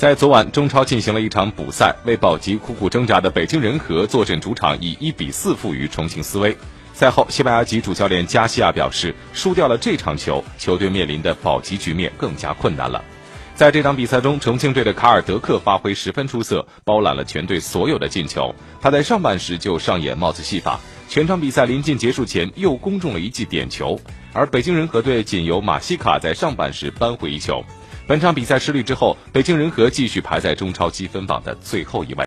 在昨晚，中超进行了一场补赛，为保级苦苦挣扎的北京人和坐镇主场以一比四负于重庆斯威。赛后，西班牙籍主教练加西亚表示，输掉了这场球，球队面临的保级局面更加困难了。在这场比赛中，重庆队的卡尔德克发挥十分出色，包揽了全队所有的进球。他在上半时就上演帽子戏法，全场比赛临近结束前又攻中了一记点球。而北京人和队仅由马西卡在上半时扳回一球。本场比赛失利之后，北京人和继续排在中超积分榜的最后一位。